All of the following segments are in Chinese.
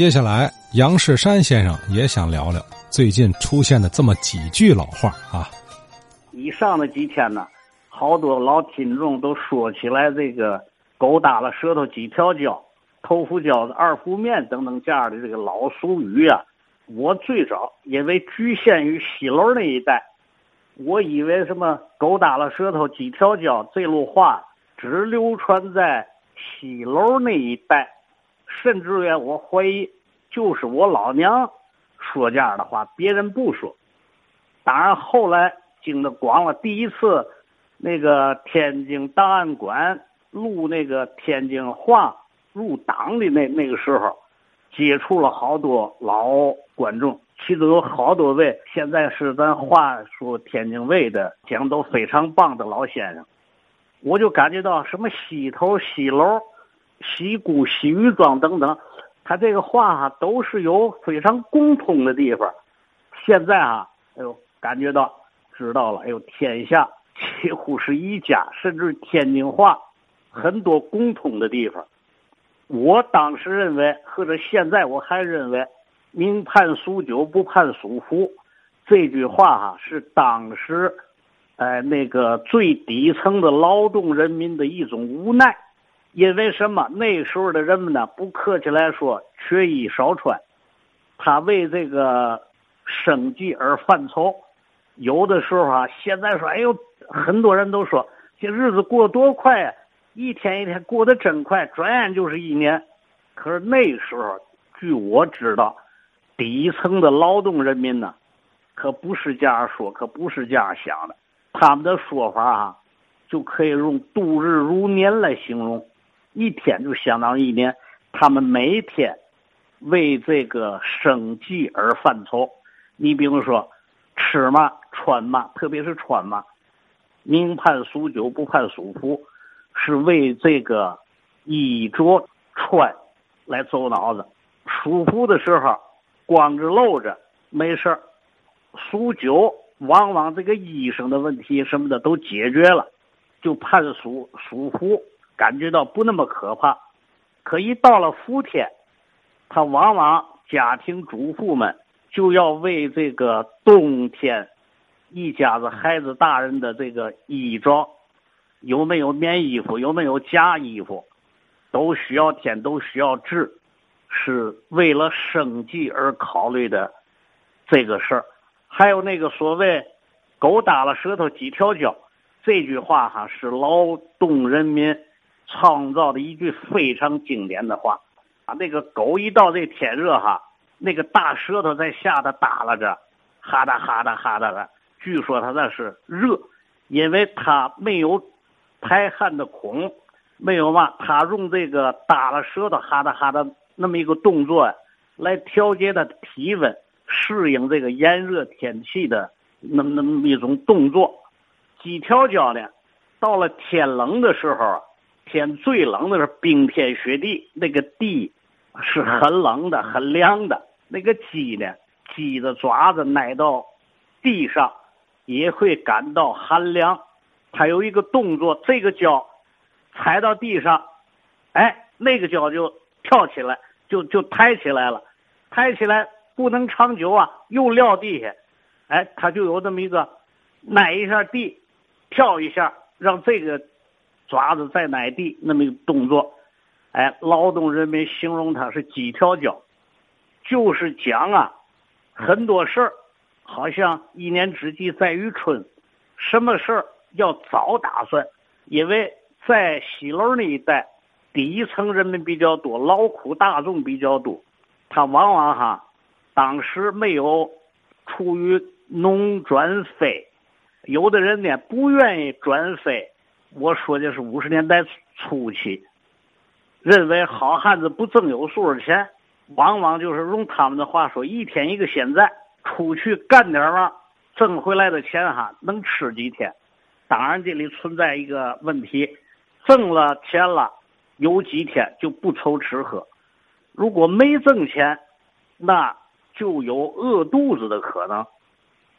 接下来，杨世山先生也想聊聊最近出现的这么几句老话啊。以上的几天呢，好多老听众都说起来这个“狗打了舌头几条胶”“豆腐饺子二胡面”等等这样的这个老俗语啊。我最早因为局限于西楼那一带，我以为什么“狗打了舌头几条胶”这路话只流传在西楼那一带。甚至于我怀疑，就是我老娘说这样的话，别人不说。当然后来经的广了，第一次那个天津档案馆录那个天津话入党的那那个时候，接触了好多老观众，其中有好多位现在是咱话说天津卫的讲都非常棒的老先生，我就感觉到什么西头西楼。西固、西余庄等等，他这个话哈都是有非常共通的地方。现在啊，哎呦，感觉到知道了，哎呦，天下几乎是一家，甚至天津话很多共通的地方。我当时认为，或者现在我还认为，“宁判苏九，不判苏福”这句话哈是当时哎那个最底层的劳动人民的一种无奈。因为什么？那时候的人们呢，不客气来说，缺衣少穿，他为这个生计而犯愁。有的时候啊，现在说，哎呦，很多人都说这日子过多快啊，一天一天过得真快，转眼就是一年。可是那时候，据我知道，底层的劳动人民呢，可不是这样说，可不是这样想的。他们的说法啊，就可以用度日如年来形容。一天就相当于一年，他们每天为这个生计而犯愁。你比如说，吃嘛，穿嘛，特别是穿嘛，宁盼数九，不盼数福，是为这个衣着穿来走脑子。舒服的时候，光着露着没事儿；数九，往往这个衣裳的问题什么的都解决了，就盼舒舒服。感觉到不那么可怕，可一到了伏天，他往往家庭主妇们就要为这个冬天一家子孩子大人的这个衣着有没有棉衣服，有没有夹衣服，都需要添，都需要织，是为了生计而考虑的这个事儿。还有那个所谓“狗打了舌头几条脚”这句话，哈，是劳动人民。创造的一句非常经典的话，啊，那个狗一到这天热哈，那个大舌头在下头耷拉着，哈哒哈哒哈哒的。据说它那是热，因为它没有排汗的孔，没有嘛，它用这个耷拉舌头哈哒哈哒那么一个动作来调节它的体温，适应这个炎热天气的那么那么一种动作。几条胶呢？到了天冷的时候啊。天最冷的是冰天雪地，那个地是很冷的、很凉的。那个鸡呢，鸡的爪子挨到地上也会感到寒凉。它有一个动作，这个脚踩到地上，哎，那个脚就跳起来，就就抬起来了。抬起来不能长久啊，又撂地下。哎，它就有这么一个挨一下地，跳一下，让这个。爪子在奶地那么一个动作，哎，劳动人民形容它是几条脚，就是讲啊，很多事儿，好像一年之计在于春，什么事儿要早打算，因为在西楼那一带，底层人民比较多，劳苦大众比较多，他往往哈，当时没有出于农转非，有的人呢不愿意转非。我说的是五十年代初期，认为好汉子不挣有数的钱，往往就是用他们的话说，一天一个现在，出去干点嘛，挣回来的钱哈能吃几天。当然这里存在一个问题，挣了钱了，有几天就不愁吃喝；如果没挣钱，那就有饿肚子的可能。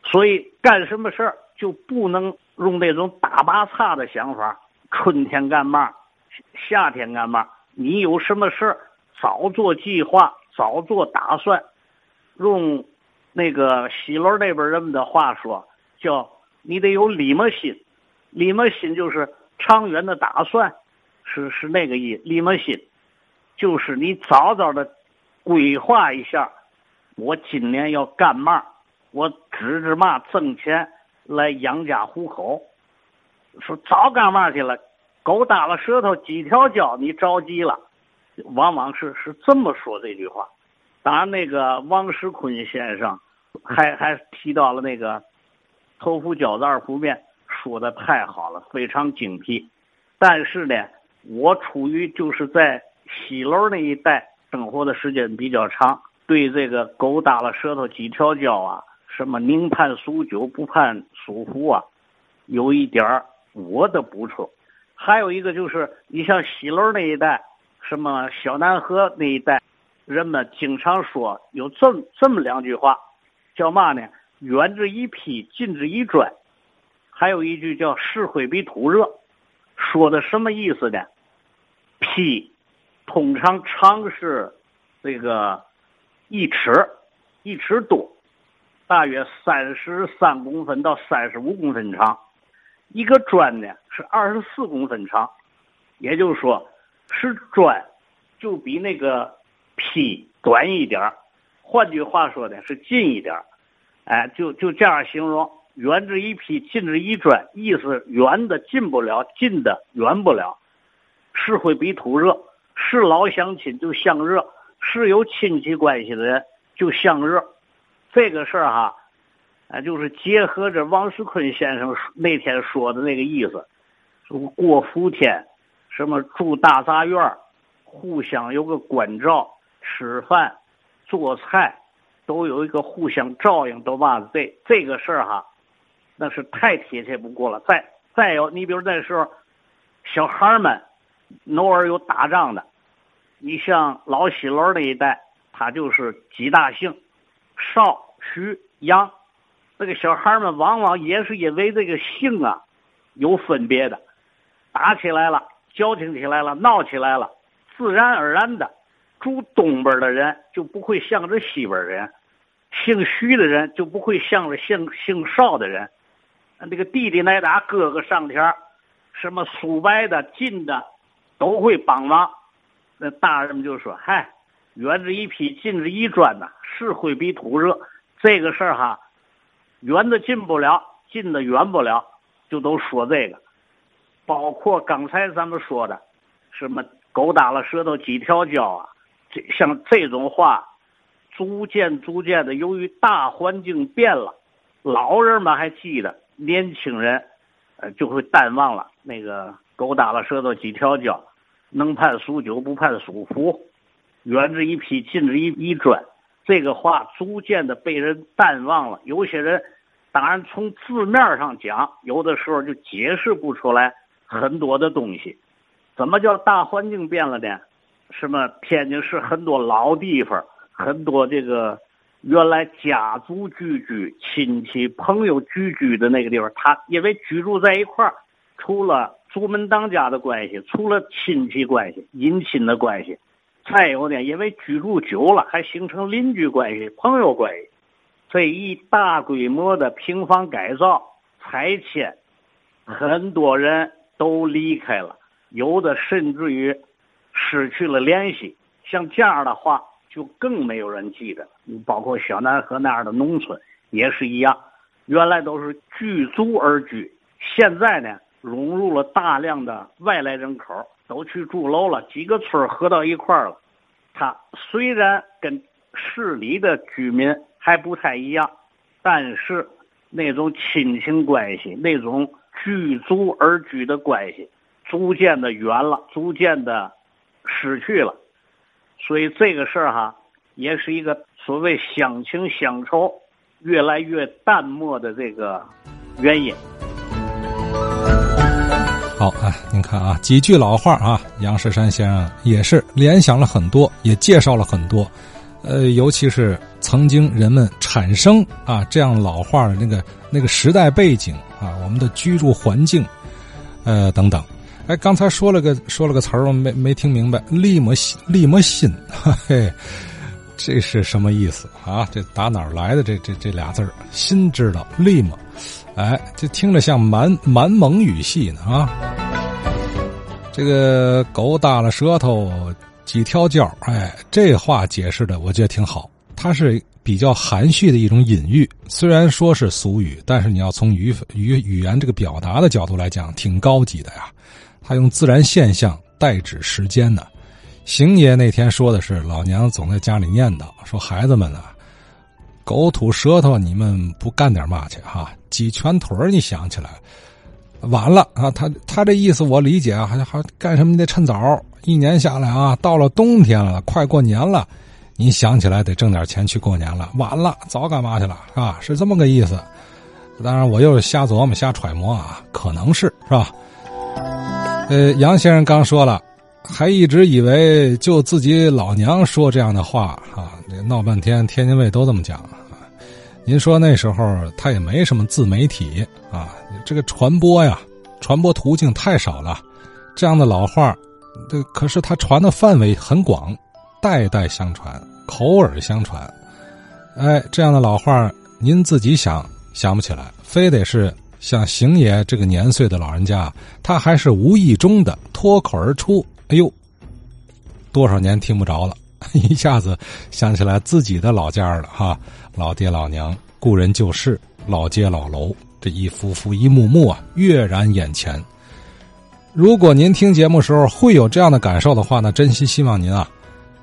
所以干什么事儿就不能。用那种打把叉的想法，春天干嘛，夏天干嘛？你有什么事儿，早做计划，早做打算，用那个西楼那边人们的话说，叫你得有礼貌心，礼貌心就是长远的打算，是是那个意，礼貌心，就是你早早的规划一下，我今年要干嘛，我指着嘛挣钱来养家糊口，说早干嘛去了，狗打了舌头几条脚，你着急了。往往是是这么说这句话，当然那个王世坤先生还还提到了那个头伏饺子二伏面，说的太好了，非常精辟。但是呢，我处于就是在西楼那一带生活的时间比较长，对这个狗打了舌头几条脚啊，什么宁判数九不判数福啊，有一点我的补充。还有一个就是你像西楼那一带。什么小南河那一带，人们经常说有这么这么两句话，叫嘛呢？远之一匹，近之一砖。还有一句叫石灰比土热，说的什么意思呢？坯通常长是这个一尺，一尺多，大约三十三公分到三十五公分长。一个砖呢是二十四公分长，也就是说。是砖，就比那个坯短一点换句话说呢，是近一点哎，就就这样形容，远之一坯，近之一砖，意思远的近不了，近的远不了。是会比土热，是老乡亲就相热，是有亲戚关系的人就相热。这个事儿哈，啊，就是结合着王世坤先生那天说的那个意思，过伏天。什么住大杂院互相有个关照，吃饭、做菜都有一个互相照应，都嘛这这个事儿哈，那是太贴切不过了。再再有，你比如那时候，小孩们偶尔有打仗的，你像老西楼那一带，他就是几大姓，邵、徐、杨，那个小孩们往往也是因为这个姓啊有分别的，打起来了。矫情起来了，闹起来了，自然而然的，住东边的人就不会向着西边人，姓徐的人就不会向着姓姓邵的人，那个弟弟挨打，哥哥上前什么苏白的、近的，都会帮忙。那大人们就说：“嗨，远之一坯，近之一砖呐，是会比土热。这个事儿哈，远的近不了，近的远不了，就都说这个。”包括刚才咱们说的，什么狗打了舌头几条胶啊，这像这种话，逐渐逐渐的，由于大环境变了，老人们还记得，年轻人，呃，就会淡忘了那个狗打了舌头几条胶，能判数九不判数福，远之一批，近之一一砖，这个话逐渐的被人淡忘了。有些人，当然从字面上讲，有的时候就解释不出来。很多的东西，怎么叫大环境变了呢？什么天津市很多老地方，很多这个原来家族聚居、亲戚朋友聚居的那个地方，他因为居住在一块儿，除了祖门当家的关系，除了亲戚关系、姻亲的关系，再有呢，因为居住久了，还形成邻居关系、朋友关系，这一大规模的平房改造、拆迁，很多人。都离开了，有的甚至于失去了联系。像这样的话，就更没有人记得。你包括小南河那样的农村也是一样，原来都是聚族而居，现在呢，融入了大量的外来人口，都去住楼了，几个村合到一块了。他虽然跟市里的居民还不太一样，但是那种亲情关系，那种。聚族而居的关系逐渐的远了，逐渐的失去了，所以这个事儿哈，也是一个所谓乡情乡愁越来越淡漠的这个原因。好啊，您看啊，几句老话啊，杨世山先生也是联想了很多，也介绍了很多，呃，尤其是曾经人们产生啊这样老话的那个那个时代背景。啊，我们的居住环境，呃，等等。哎，刚才说了个说了个词儿，我没没听明白。立么心，立么心？嘿，这是什么意思啊？这打哪儿来的这这这俩字儿？心知道，立马，哎，这听着像满满蒙语系呢啊！这个狗打了舌头几条脚，哎，这话解释的我觉得挺好。它是比较含蓄的一种隐喻，虽然说是俗语，但是你要从语语语言这个表达的角度来讲，挺高级的呀。他用自然现象代指时间呢。邢爷那天说的是，老娘总在家里念叨说：“孩子们啊，狗吐舌头，你们不干点嘛去哈？挤拳腿你想起来，晚了啊！他他这意思我理解啊，还还干什么？你得趁早。一年下来啊，到了冬天了，快过年了，你想起来得挣点钱去过年了。晚了，早干嘛去了啊？是这么个意思。当然，我又瞎琢磨、瞎揣摩啊，可能是是吧？呃，杨先生刚说了。还一直以为就自己老娘说这样的话啊，闹半天天津卫都这么讲。您说那时候他也没什么自媒体啊，这个传播呀，传播途径太少了。这样的老话，这可是他传的范围很广，代代相传，口耳相传。哎，这样的老话，您自己想想不起来，非得是像邢爷这个年岁的老人家，他还是无意中的脱口而出。哎呦，多少年听不着了，一下子想起来自己的老家了哈，老爹老娘、故人旧事、老街老楼，这一幅幅、一幕幕啊，跃然眼前。如果您听节目时候会有这样的感受的话呢，真心希望您啊，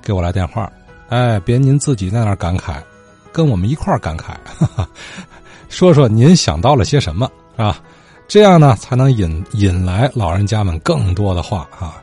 给我来电话，哎，别您自己在那感慨，跟我们一块感慨，说说您想到了些什么，是吧？这样呢，才能引引来老人家们更多的话啊。